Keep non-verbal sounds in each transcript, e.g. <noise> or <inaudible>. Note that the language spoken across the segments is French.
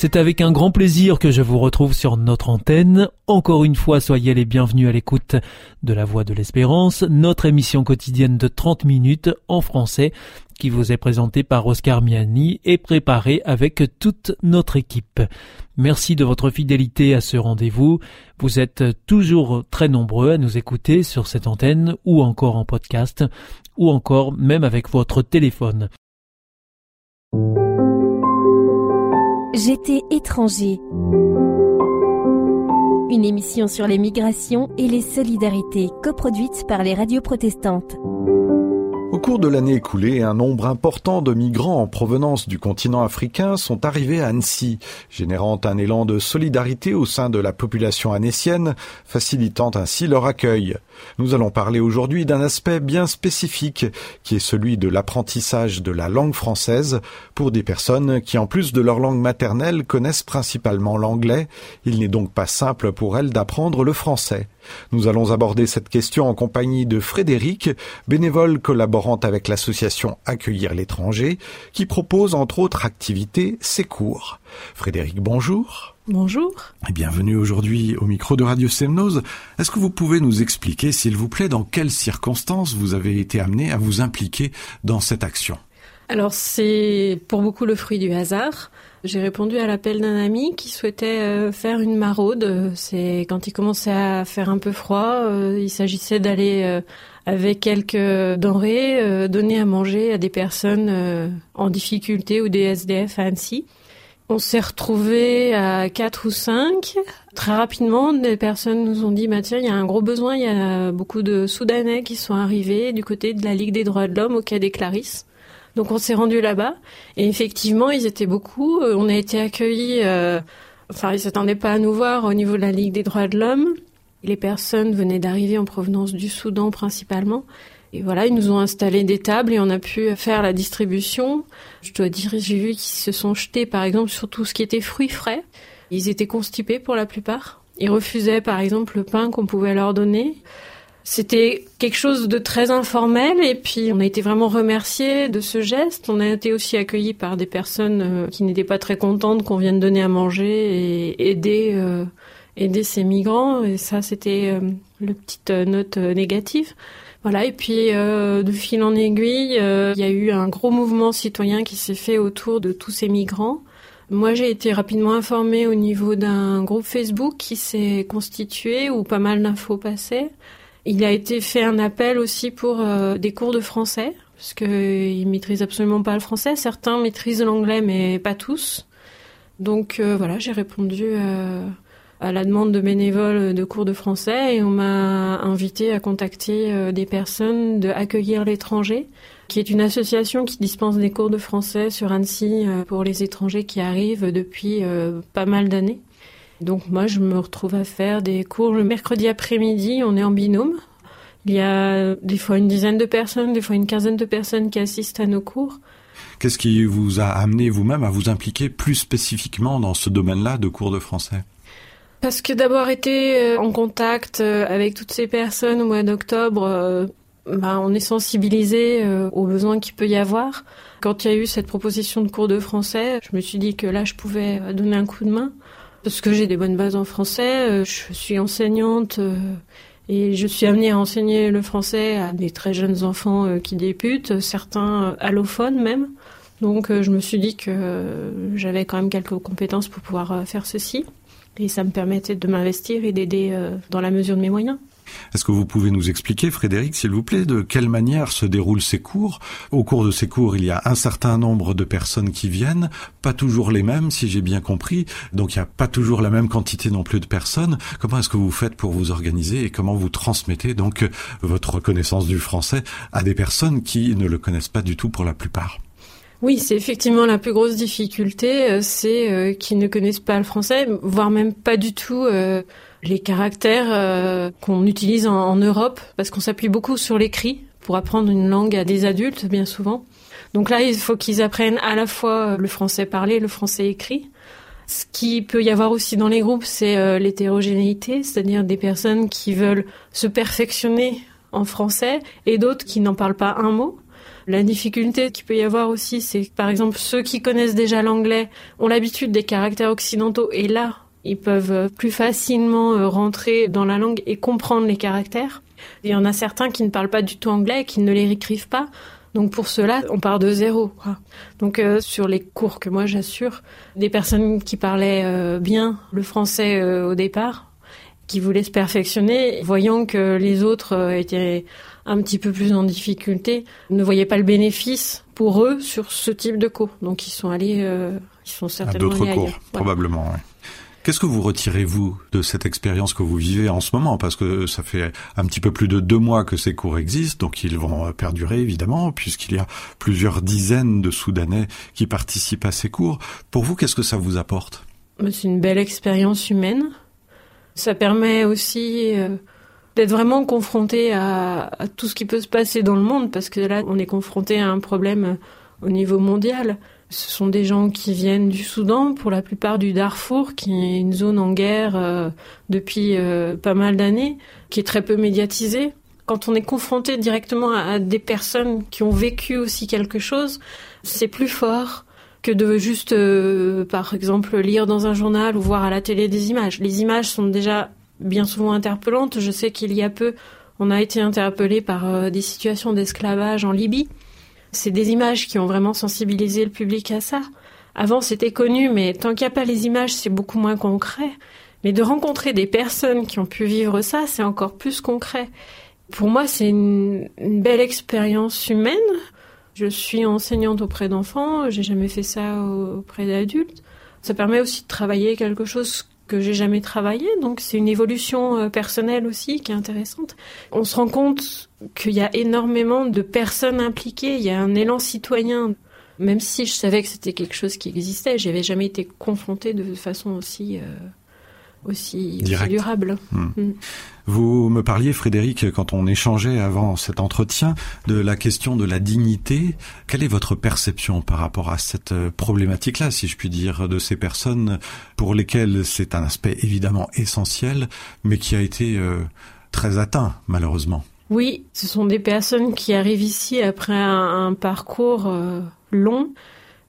C'est avec un grand plaisir que je vous retrouve sur notre antenne. Encore une fois, soyez les bienvenus à l'écoute de La Voix de l'Espérance, notre émission quotidienne de 30 minutes en français qui vous est présentée par Oscar Miani et préparée avec toute notre équipe. Merci de votre fidélité à ce rendez-vous. Vous êtes toujours très nombreux à nous écouter sur cette antenne ou encore en podcast ou encore même avec votre téléphone. J'étais étranger. Une émission sur les migrations et les solidarités coproduite par les radios protestantes. Au cours de l'année écoulée, un nombre important de migrants en provenance du continent africain sont arrivés à Annecy, générant un élan de solidarité au sein de la population annécienne, facilitant ainsi leur accueil. Nous allons parler aujourd'hui d'un aspect bien spécifique, qui est celui de l'apprentissage de la langue française pour des personnes qui, en plus de leur langue maternelle, connaissent principalement l'anglais. Il n'est donc pas simple pour elles d'apprendre le français. Nous allons aborder cette question en compagnie de Frédéric, bénévole collaborant avec l'association Accueillir l'étranger, qui propose entre autres activités ces cours. Frédéric, bonjour. Bonjour. Et bienvenue aujourd'hui au micro de Radio Semnose. Est-ce que vous pouvez nous expliquer, s'il vous plaît, dans quelles circonstances vous avez été amené à vous impliquer dans cette action? Alors c'est pour beaucoup le fruit du hasard. J'ai répondu à l'appel d'un ami qui souhaitait euh, faire une maraude. C'est quand il commençait à faire un peu froid, euh, il s'agissait d'aller euh, avec quelques denrées donner à manger à des personnes en difficulté ou des SDF à Annecy. On s'est retrouvés à quatre ou cinq. Très rapidement, des personnes nous ont dit, bah tiens, il y a un gros besoin, il y a beaucoup de Soudanais qui sont arrivés du côté de la Ligue des droits de l'homme au Quai des Clarisses. Donc on s'est rendu là-bas et effectivement ils étaient beaucoup. Euh, on a été accueillis. Euh, enfin ils s'attendaient pas à nous voir au niveau de la Ligue des droits de l'homme. Les personnes venaient d'arriver en provenance du Soudan principalement. Et voilà, ils nous ont installé des tables et on a pu faire la distribution. Je dois dire, j'ai vu qu'ils se sont jetés par exemple sur tout ce qui était fruits frais. Ils étaient constipés pour la plupart. Ils refusaient par exemple le pain qu'on pouvait leur donner. C'était quelque chose de très informel et puis on a été vraiment remerciés de ce geste. On a été aussi accueillis par des personnes euh, qui n'étaient pas très contentes qu'on vienne donner à manger et aider euh, aider ces migrants et ça c'était euh, le petite note négative. Voilà et puis de fil en aiguille, il y a eu un gros mouvement citoyen qui s'est fait autour de tous ces migrants. Moi, j'ai été rapidement informée au niveau d'un groupe Facebook qui s'est constitué où pas mal d'infos passaient. Il a été fait un appel aussi pour euh, des cours de français, parce qu'ils maîtrisent absolument pas le français. Certains maîtrisent l'anglais, mais pas tous. Donc euh, voilà, j'ai répondu euh, à la demande de bénévoles de cours de français et on m'a invité à contacter des personnes de Accueillir l'étranger, qui est une association qui dispense des cours de français sur Annecy pour les étrangers qui arrivent depuis pas mal d'années. Donc moi, je me retrouve à faire des cours le mercredi après-midi, on est en binôme. Il y a des fois une dizaine de personnes, des fois une quinzaine de personnes qui assistent à nos cours. Qu'est-ce qui vous a amené vous-même à vous impliquer plus spécifiquement dans ce domaine-là de cours de français? Parce que d'avoir été euh, en contact euh, avec toutes ces personnes au mois d'octobre, euh, bah, on est sensibilisé aux besoins qu'il peut y avoir. Quand il y a eu cette proposition de cours de français, je me suis dit que là, je pouvais donner un coup de main parce que j'ai des bonnes bases en français. Je suis enseignante et je suis amenée à enseigner le français à des très jeunes enfants qui débutent, certains allophones même. Donc je me suis dit que j'avais quand même quelques compétences pour pouvoir faire ceci. Et ça me permettait de m'investir et d'aider dans la mesure de mes moyens. Est-ce que vous pouvez nous expliquer, Frédéric, s'il vous plaît, de quelle manière se déroulent ces cours? Au cours de ces cours, il y a un certain nombre de personnes qui viennent, pas toujours les mêmes, si j'ai bien compris, donc il n'y a pas toujours la même quantité non plus de personnes. Comment est-ce que vous faites pour vous organiser et comment vous transmettez donc votre connaissance du français à des personnes qui ne le connaissent pas du tout pour la plupart? Oui, c'est effectivement la plus grosse difficulté, euh, c'est euh, qu'ils ne connaissent pas le français, voire même pas du tout euh, les caractères qu'on utilise en, Europe, parce qu'on s'appuie beaucoup sur l'écrit pour apprendre une langue à des adultes, bien souvent. Donc là, il faut qu'ils apprennent à la fois le français parlé, le français écrit. Ce qui peut y avoir aussi dans les groupes, c'est l'hétérogénéité, c'est-à-dire des personnes qui veulent se perfectionner en français et d'autres qui n'en parlent pas un mot. La difficulté qu'il peut y avoir aussi, c'est par exemple ceux qui connaissent déjà l'anglais ont l'habitude des caractères occidentaux et là, ils peuvent plus facilement euh, rentrer dans la langue et comprendre les caractères. Il y en a certains qui ne parlent pas du tout anglais et qui ne les écrivent pas. Donc pour cela, on part de zéro. Donc euh, sur les cours que moi j'assure, des personnes qui parlaient euh, bien le français au départ, qui voulaient se perfectionner, voyant que les autres étaient un petit peu plus en difficulté, ne voyaient pas le bénéfice pour eux sur ce type de cours. Donc ils sont allés, euh, ils sont certainement à d'autres cours, probablement. Qu'est-ce que vous retirez, vous, de cette expérience que vous vivez en ce moment? Parce que ça fait un petit peu plus de deux mois que ces cours existent, donc ils vont perdurer, évidemment, puisqu'il y a plusieurs dizaines de Soudanais qui participent à ces cours. Pour vous, qu'est-ce que ça vous apporte? C'est une belle expérience humaine. Ça permet aussi... Euh, d'être vraiment confronté à, tout ce qui peut se passer dans le monde, parce que là, on est confronté à un problème au niveau mondial. Ce sont des gens qui viennent du Soudan, pour la plupart du Darfour, qui est une zone en guerre euh, depuis euh, pas mal d'années, qui est très peu médiatisée. Quand on est confronté directement à, des personnes qui ont vécu aussi quelque chose, c'est plus fort que de juste, euh, par exemple, lire dans un journal ou voir à la télé des images. Les images sont déjà bien souvent interpellantes. Je sais qu'il y a peu, on a été interpellé par euh, des situations d'esclavage en Libye. C'est des images qui ont vraiment sensibilisé le public à ça. Avant, c'était connu, mais tant qu'il n'y a pas les images, c'est beaucoup moins concret. Mais de rencontrer des personnes qui ont pu vivre ça, c'est encore plus concret. Pour moi, c'est une, une, belle expérience humaine. Je suis enseignante auprès d'enfants, j'ai jamais fait ça auprès d'adultes. Ça permet aussi de travailler quelque chose que j'ai jamais travaillé, donc c'est une évolution euh, personnelle aussi qui est intéressante. On se rend compte qu'il y a énormément de personnes impliquées, il y a un élan citoyen. Même si je savais que c'était quelque chose qui existait, j'avais jamais été confrontée de façon aussi euh, aussi, durable. Hmm. Hmm. Vous me parliez, Frédéric, quand on échangeait avant cet entretien, de la question de la dignité. Quelle est votre perception par rapport à cette problématique-là, si je puis dire, de ces personnes pour lesquelles c'est un aspect évidemment essentiel, mais qui a été euh, très atteint, malheureusement? Oui, ce sont des personnes qui arrivent ici après un, parcours euh, long,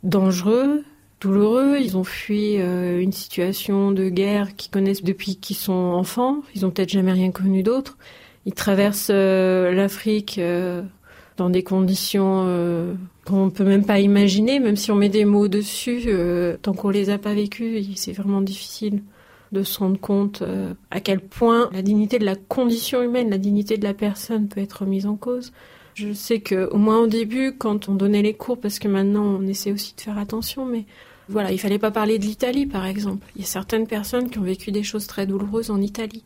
dangereux, douloureux. Ils ont fui euh, une situation de guerre qu'ils connaissent depuis qu'ils sont enfants. Ils ont peut-être jamais rien connu d'autre. Ils traversent euh, l'Afrique euh, dans des conditions qu'on peut même pas imaginer, même si on met des mots dessus. tant qu'on les a pas vécus, c'est vraiment difficile de se rendre compte à quel point la dignité de la condition humaine, la dignité de la personne peut être mise en cause. Je sais que au moins au début, quand on donnait les cours, parce que maintenant on essaie aussi de faire attention, mais voilà, il fallait pas parler de l'Italie, par exemple. Il y a certaines personnes qui ont vécu des choses très douloureuses en Italie.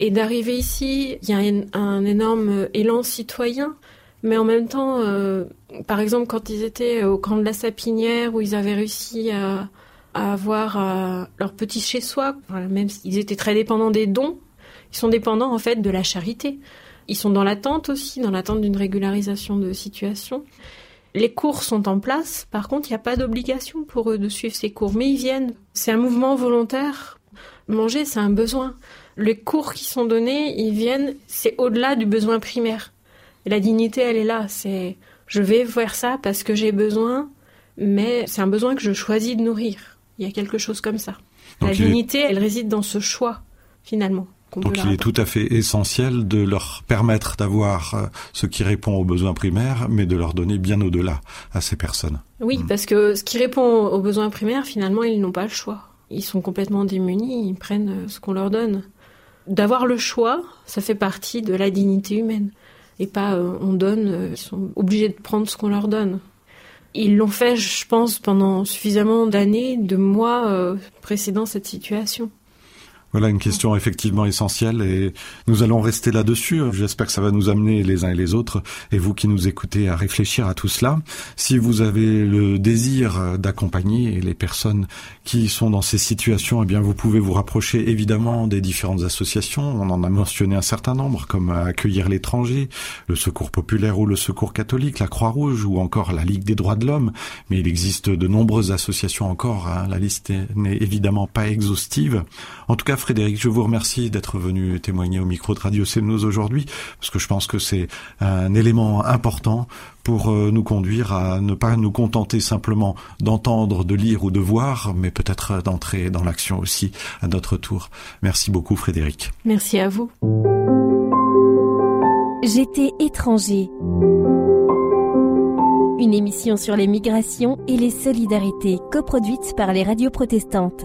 Et d'arriver ici, il y a un, énorme élan citoyen, mais en même temps, euh, par exemple, quand ils étaient au camp de la Sapinière, où ils avaient réussi à, avoir euh, leur petit chez-soi, même s'ils étaient très dépendants des dons, ils sont dépendants en fait de la charité. Ils sont dans l'attente aussi, dans l'attente d'une régularisation de situation. Les cours sont en place, par contre, il n'y a pas d'obligation pour eux de suivre ces cours, mais ils viennent. C'est un mouvement volontaire. Manger, c'est un besoin. Les cours qui sont donnés, ils viennent, c'est au-delà du besoin primaire. la dignité, elle est là. C'est, je vais faire ça parce que j'ai besoin, mais c'est un besoin que je choisis de nourrir. Il y a quelque chose comme ça. la dignité, elle réside dans ce choix, finalement. Donc il est tout à fait essentiel de leur permettre d'avoir euh, ce qui répond aux besoins primaires, mais de leur donner bien au-delà à ces personnes. Oui, mm. parce que ce qui répond aux besoins primaires, finalement, ils n'ont pas le choix. Ils sont complètement démunis, ils prennent euh, ce qu'on leur donne. D'avoir le choix, ça fait partie de la dignité humaine. Et pas euh, on donne, ils sont obligés de prendre ce qu'on leur donne. Ils l'ont fait, je pense, pendant suffisamment d'années, de mois précédant cette situation. Voilà une question effectivement essentielle et nous allons rester là-dessus. J'espère que ça va nous amener les uns et les autres et vous qui nous écoutez à réfléchir à tout cela. Si vous avez le désir d'accompagner les personnes qui sont dans ces situations, eh bien vous pouvez vous rapprocher évidemment des différentes associations. On en a mentionné un certain nombre comme Accueillir l'étranger, le Secours populaire ou le Secours catholique, la Croix-Rouge ou encore la Ligue des droits de l'homme. Mais il existe de nombreuses associations encore. Hein. La liste n'est évidemment pas exhaustive. En tout cas, Frédéric, je vous remercie d'être venu témoigner au micro de Radio CNews aujourd'hui, parce que je pense que c'est un élément important pour euh, nous conduire à ne pas nous contenter simplement d'entendre, de lire ou de voir, mais peut-être d'entrer dans l'action aussi à notre tour. Merci beaucoup Frédéric. Merci à vous. J'étais étranger. Une émission sur les migrations et les solidarités coproduite par les radios protestantes.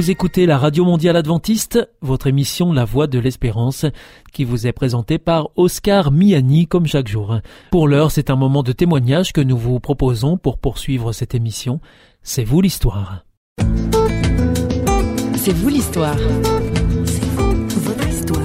Vous écoutez la Radio Mondiale Adventiste, votre émission La Voix de l'Espérance, qui vous est présentée par Oscar Miani comme chaque jour. Pour l'heure, c'est un moment de témoignage que nous vous proposons pour poursuivre cette émission. C'est vous l'histoire. C'est vous l'histoire. C'est vous, votre histoire.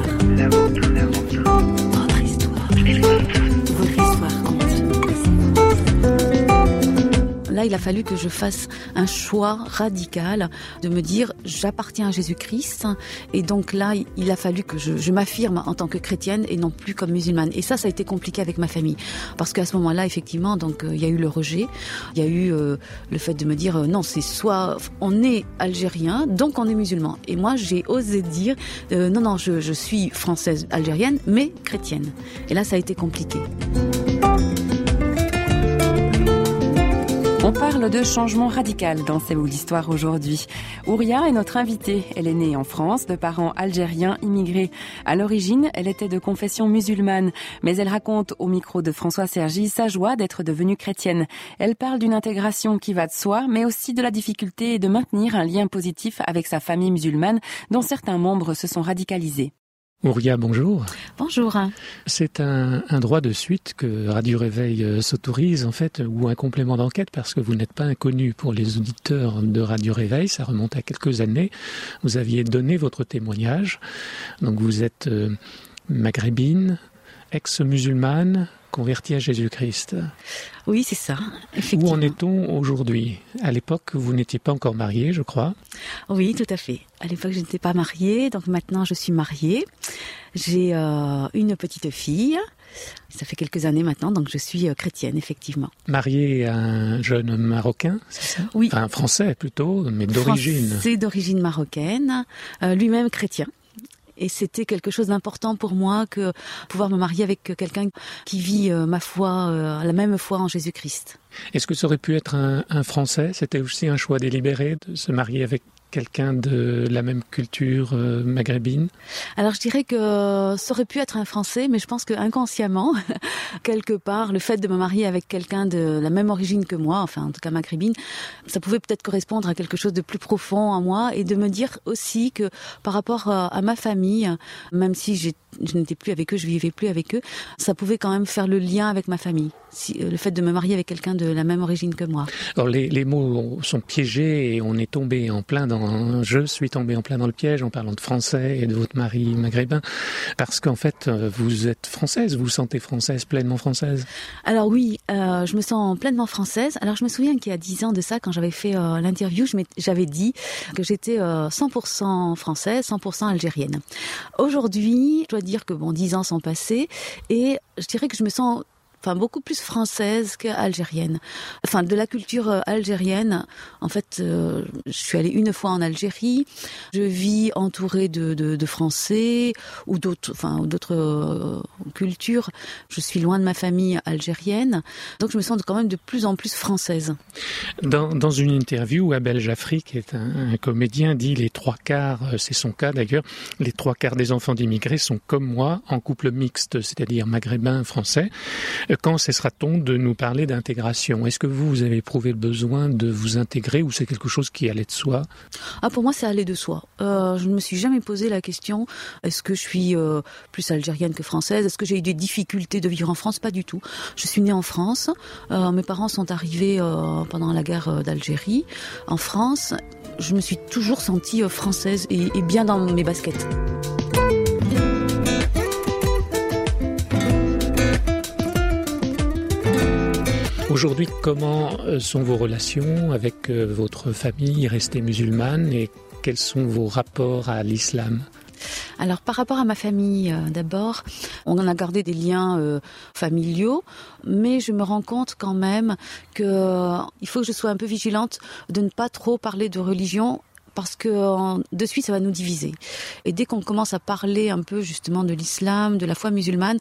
Il a fallu que je fasse un choix radical de me dire j'appartiens à Jésus-Christ et donc là, il a fallu que je, m'affirme en tant que chrétienne et non plus comme musulmane. Et ça, ça a été compliqué avec ma famille parce qu'à ce moment-là, effectivement, donc euh, il y a eu le rejet, il y a eu euh, le fait de me dire euh, non, c'est soit on est algérien, donc on est musulman. Et moi, j'ai osé dire non, non, je suis française algérienne, mais chrétienne. Et là, ça a été compliqué. On parle de changement radical dans C'est vous l'histoire aujourd'hui. Ouria est notre invitée. Elle est née en France de parents algériens immigrés. À l'origine, elle était de confession musulmane, mais elle raconte au micro de François Sergi sa joie d'être devenue chrétienne. Elle parle d'une intégration qui va de soi, mais aussi de la difficulté de maintenir un lien positif avec sa famille musulmane dont certains membres se sont radicalisés. Ouria, bonjour. Bonjour. C'est un, un droit de suite que Radio Réveil euh, s'autorise, en fait, ou un complément d'enquête, parce que vous n'êtes pas inconnu pour les auditeurs de Radio Réveil. Ça remonte à quelques années. Vous aviez donné votre témoignage. Donc vous êtes euh, maghrébine, ex-musulmane, convertie à Jésus-Christ. Oui, c'est ça. Où en est-on aujourd'hui? À l'époque, vous n'étiez pas encore mariée, je crois. Oui, tout à fait. À l'époque, je n'étais pas mariée, donc maintenant je suis mariée. J'ai euh, une petite fille. Ça fait quelques années maintenant, donc je suis euh, chrétienne, effectivement. Mariée à un jeune Marocain, c'est ça? Oui. Enfin, un Français plutôt, mais d'origine. C'est d'origine marocaine, euh, lui-même chrétien. Et c'était quelque chose d'important pour moi que pouvoir me marier avec quelqu'un qui vit euh, ma foi, euh, la même foi en Jésus-Christ. Est-ce que ça aurait pu être un, un Français? C'était aussi un choix délibéré de se marier avec quelqu'un de la même culture euh, maghrébine? Alors je dirais que ça aurait pu être un Français, mais je pense que inconsciemment, <laughs> quelque part, le fait de me marier avec quelqu'un de la même origine que moi, enfin en tout cas maghrébine, ça pouvait peut-être correspondre à quelque chose de plus profond en moi et de me dire aussi que par rapport euh, à ma famille, même si je n'étais plus avec eux, je vivais plus avec eux, ça pouvait quand même faire le lien avec ma famille. Si, euh, le fait de me marier avec quelqu'un de la même origine que moi. Alors les, les mots sont piégés et on est tombé en plein dans... Je suis tombé en plein dans le piège en parlant de français et de votre mari maghrébin, parce qu'en fait, euh, vous êtes française, vous vous sentez française, pleinement française? Alors oui, euh, je me sens pleinement française. Alors je me souviens qu'il y a dix ans de ça, quand j'avais fait euh, l'interview, j'avais dit que j'étais euh, 100% française, 100% algérienne. Aujourd'hui, je dois dire que bon, dix ans sont passés et je dirais que je me sens enfin beaucoup plus française qu'algérienne. Enfin, de la culture euh, algérienne, en fait, euh, je suis allée une fois en Algérie. Je vis entourée de, Français ou d'autres, enfin, euh, cultures. Je suis loin de ma famille algérienne, donc je me sens quand même de plus en plus française. Dans, une interview, Abel Jaffry, qui est un, comédien, dit les trois quarts, c'est son cas d'ailleurs, les trois quarts des enfants d'immigrés sont comme moi, en couple mixte, c'est-à-dire maghrébin, français. Quand cessera-t-on de nous parler d'intégration? Est-ce que vous, avez éprouvé le besoin de vous intégrer ou c'est quelque chose qui allait de soi? Ah, pour moi, c'est aller de soi. Euh, je ne me suis jamais posé la question est-ce que je suis euh, plus algérienne que française? Est-ce que j'ai eu des difficultés de vivre en France? Pas du tout. Je suis née en France. Euh, mes parents sont arrivés pendant la guerre d'Algérie en France. Je me suis toujours sentie française et bien dans mes baskets. Aujourd'hui, comment euh, sont vos relations avec euh, votre famille restée musulmane et quels sont vos rapports à l'islam? Alors par rapport à ma famille, euh, d'abord, on en a gardé des liens familiaux, mais je me rends compte quand même que euh, il faut que je sois un peu vigilante de ne pas trop parler de religion parce que de suite ça va nous diviser. Et dès qu'on commence à parler un peu justement de l'islam, de la foi musulmane,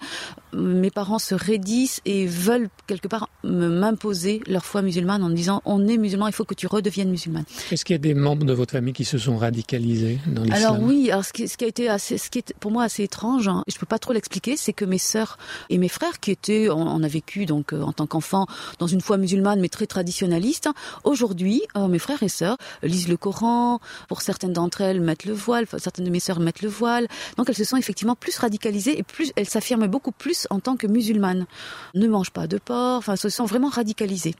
mes parents se raidissent et veulent quelque part m'imposer leur foi musulmane en me disant on est musulman, il faut que tu redeviennes musulmane. Est-ce qu'il y a des membres de votre famille qui se sont radicalisés dans l'islam? Alors oui, alors ce qui, ce qui a été assez, ce qui est pour moi assez étrange, hein, je peux pas trop l'expliquer, c'est que mes sœurs et mes frères qui étaient, on, on a vécu donc euh, en tant qu'enfants dans une foi musulmane mais très traditionnaliste, aujourd'hui euh, mes frères et sœurs lisent le Coran, pour certaines d'entre elles mettent le voile, certaines de mes sœurs mettent le voile. Donc elles se sont effectivement plus radicalisées et plus elles s'affirment beaucoup plus en tant que musulmanes. Ne mangent pas de porc, enfin se sont vraiment radicalisées.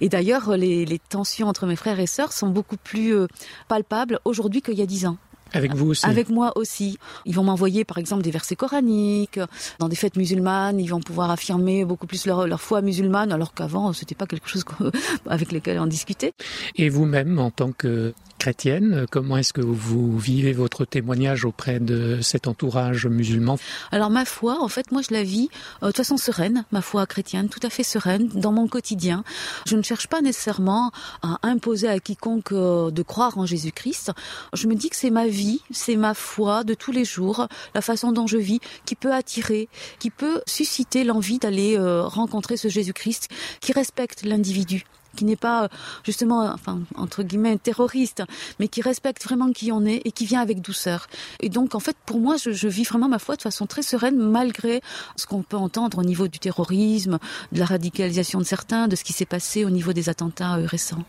Et d'ailleurs, les, les, tensions entre mes frères et sœurs sont beaucoup plus euh, palpables aujourd'hui qu'il y a dix ans. Avec vous aussi Avec moi aussi. Ils vont m'envoyer par exemple des versets coraniques. Dans des fêtes musulmanes, ils vont pouvoir affirmer beaucoup plus leur, leur foi musulmane, alors qu'avant, c'était pas quelque chose <laughs> avec lequel on discutait. Et vous-même, en tant que chrétienne. Comment est-ce que vous vivez votre témoignage auprès de cet entourage musulman? Alors ma foi, en fait, moi je la vis euh, de façon sereine, ma foi chrétienne, tout à fait sereine dans mon quotidien. Je ne cherche pas nécessairement à imposer à quiconque euh, de croire en Jésus-Christ. Je me dis que c'est ma vie, c'est ma foi de tous les jours, la façon dont je vis, qui peut attirer, qui peut susciter l'envie d'aller euh, rencontrer ce Jésus-Christ qui respecte l'individu qui n'est pas justement, enfin entre guillemets terroriste, mais qui respecte vraiment qui on est et qui vient avec douceur. Et donc en fait pour moi je, je vis vraiment ma foi de façon très sereine malgré ce qu'on peut entendre au niveau du terrorisme, de la radicalisation de certains, de ce qui s'est passé au niveau des attentats euh, récents.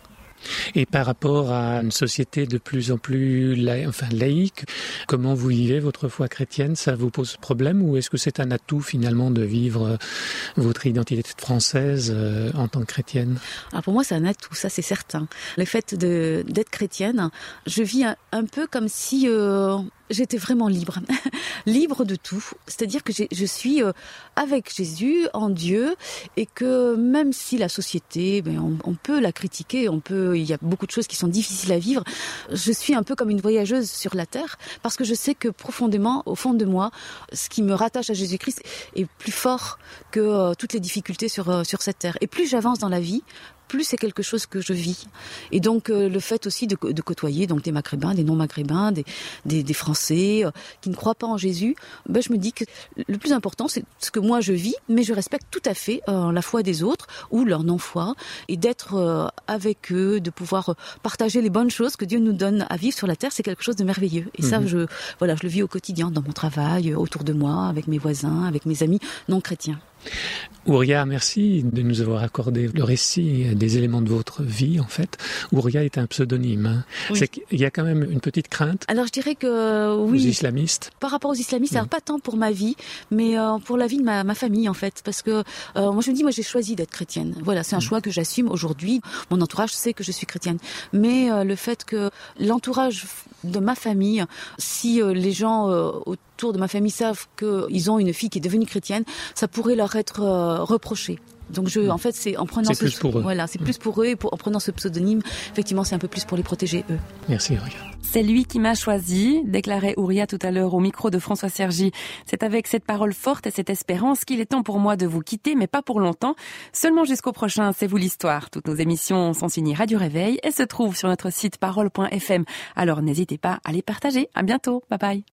Et par rapport à une société de plus en plus enfin, laïque, comment vous vivez votre foi chrétienne? Ça vous pose problème ou est-ce que c'est un atout finalement de vivre euh, votre identité française euh, en tant que chrétienne? Alors pour moi c'est un atout, ça c'est certain. Le fait d'être chrétienne, je vis un, un, peu comme si euh, j'étais vraiment libre, <laughs> libre de tout. C'est-à-dire que je suis euh, avec Jésus, en Dieu, et que même si la société, ben, on, on, peut la critiquer, on peut, il y a beaucoup de choses qui sont difficiles à vivre. Je suis un peu comme une voyageuse sur la terre, parce que je sais que profondément, au fond de moi, ce qui me rattache à Jésus-Christ est plus fort que euh, toutes les difficultés sur euh, sur cette terre. Et plus j'avance dans la vie, plus c'est quelque chose que je vis. Et donc euh, le fait aussi de, de, côtoyer donc des maghrébins, des non-maghrébins, des, des, des, Français euh, qui ne croient pas en Jésus, ben, je me dis que le plus important c'est ce que moi je vis, mais je respecte tout à fait euh, la foi des autres ou leur non-foi et d'être avec eux, de pouvoir partager les bonnes choses que Dieu nous donne à vivre sur la terre, c'est quelque chose de merveilleux. Et mmh. ça, je voilà, je le vis au quotidien dans mon travail, autour de moi, avec mes voisins, avec mes amis non chrétiens. Ouria, merci de nous avoir accordé le récit des éléments de votre vie, en fait. Ouria est un pseudonyme. Hein. Oui. Y a quand même une petite crainte. Alors je dirais que oui. Aux islamistes. Par rapport aux islamistes, alors pas tant pour ma vie, mais euh, pour la vie de ma, ma, famille, en fait. Parce que euh, moi je me dis, moi j'ai choisi d'être chrétienne. Voilà, c'est un mmh. choix que j'assume aujourd'hui. Mon entourage sait que je suis chrétienne. Mais euh, le fait que l'entourage de ma famille, si euh, les gens autour de ma famille savent qu'ils ont une fille qui est devenue chrétienne, ça pourrait leur être euh, reproché. Donc je, en fait, c'est en prenant ce, plus pour eux. voilà, c'est plus pour eux et pour, en prenant ce pseudonyme, effectivement, c'est un peu plus pour les protéger eux. Merci. C'est lui qui m'a choisi, déclarait Ouria tout à l'heure au micro de François Sergi. C'est avec cette parole forte et cette espérance qu'il est temps pour moi de vous quitter, mais pas pour longtemps. Seulement jusqu'au prochain, c'est vous l'histoire. Toutes nos émissions sont signées Radio Réveil et se trouvent sur notre site parole.fm. Alors n'hésitez pas à les partager. À bientôt. Bye bye.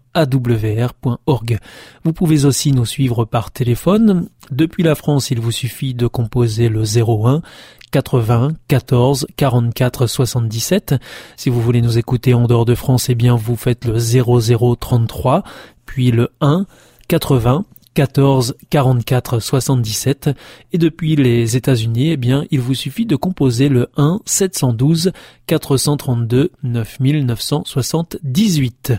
www.awr.org. Vous pouvez aussi nous suivre par téléphone. Depuis la France, il vous suffit de composer le 01 80 14 44 77. Si vous voulez nous écouter en dehors de France, eh bien vous faites le 00 33 puis le 1 80 14 44 77 et depuis les États-Unis, eh bien, il vous suffit de composer le 1 712 432 9978.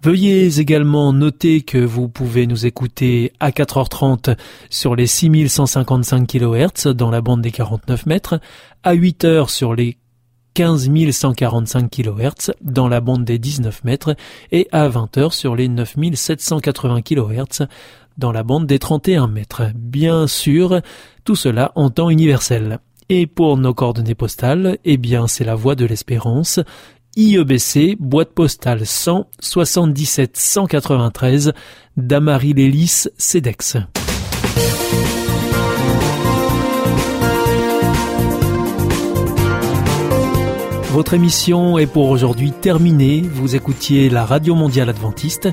Veuillez également noter que vous pouvez nous écouter à 4h30 sur les 6155 kHz dans la bande des 49 mètres, à 8h sur les 15 145 kHz dans la bande des 19 mètres et à 20h sur les 9780 kHz dans la bande des 31 mètres. Bien sûr, tout cela en temps universel. Et pour nos coordonnées postales, eh bien c'est la voie de l'espérance, IEBC, boîte postale 100 77 193, Damary Lélis, CEDEX. Votre émission est pour aujourd'hui terminée. Vous écoutiez la Radio Mondiale Adventiste,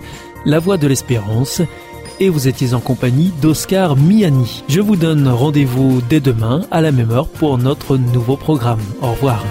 La Voix de l'Espérance, et vous étiez en compagnie d'Oscar Miani. Je vous donne rendez-vous dès demain à la même heure pour notre nouveau programme. Au revoir.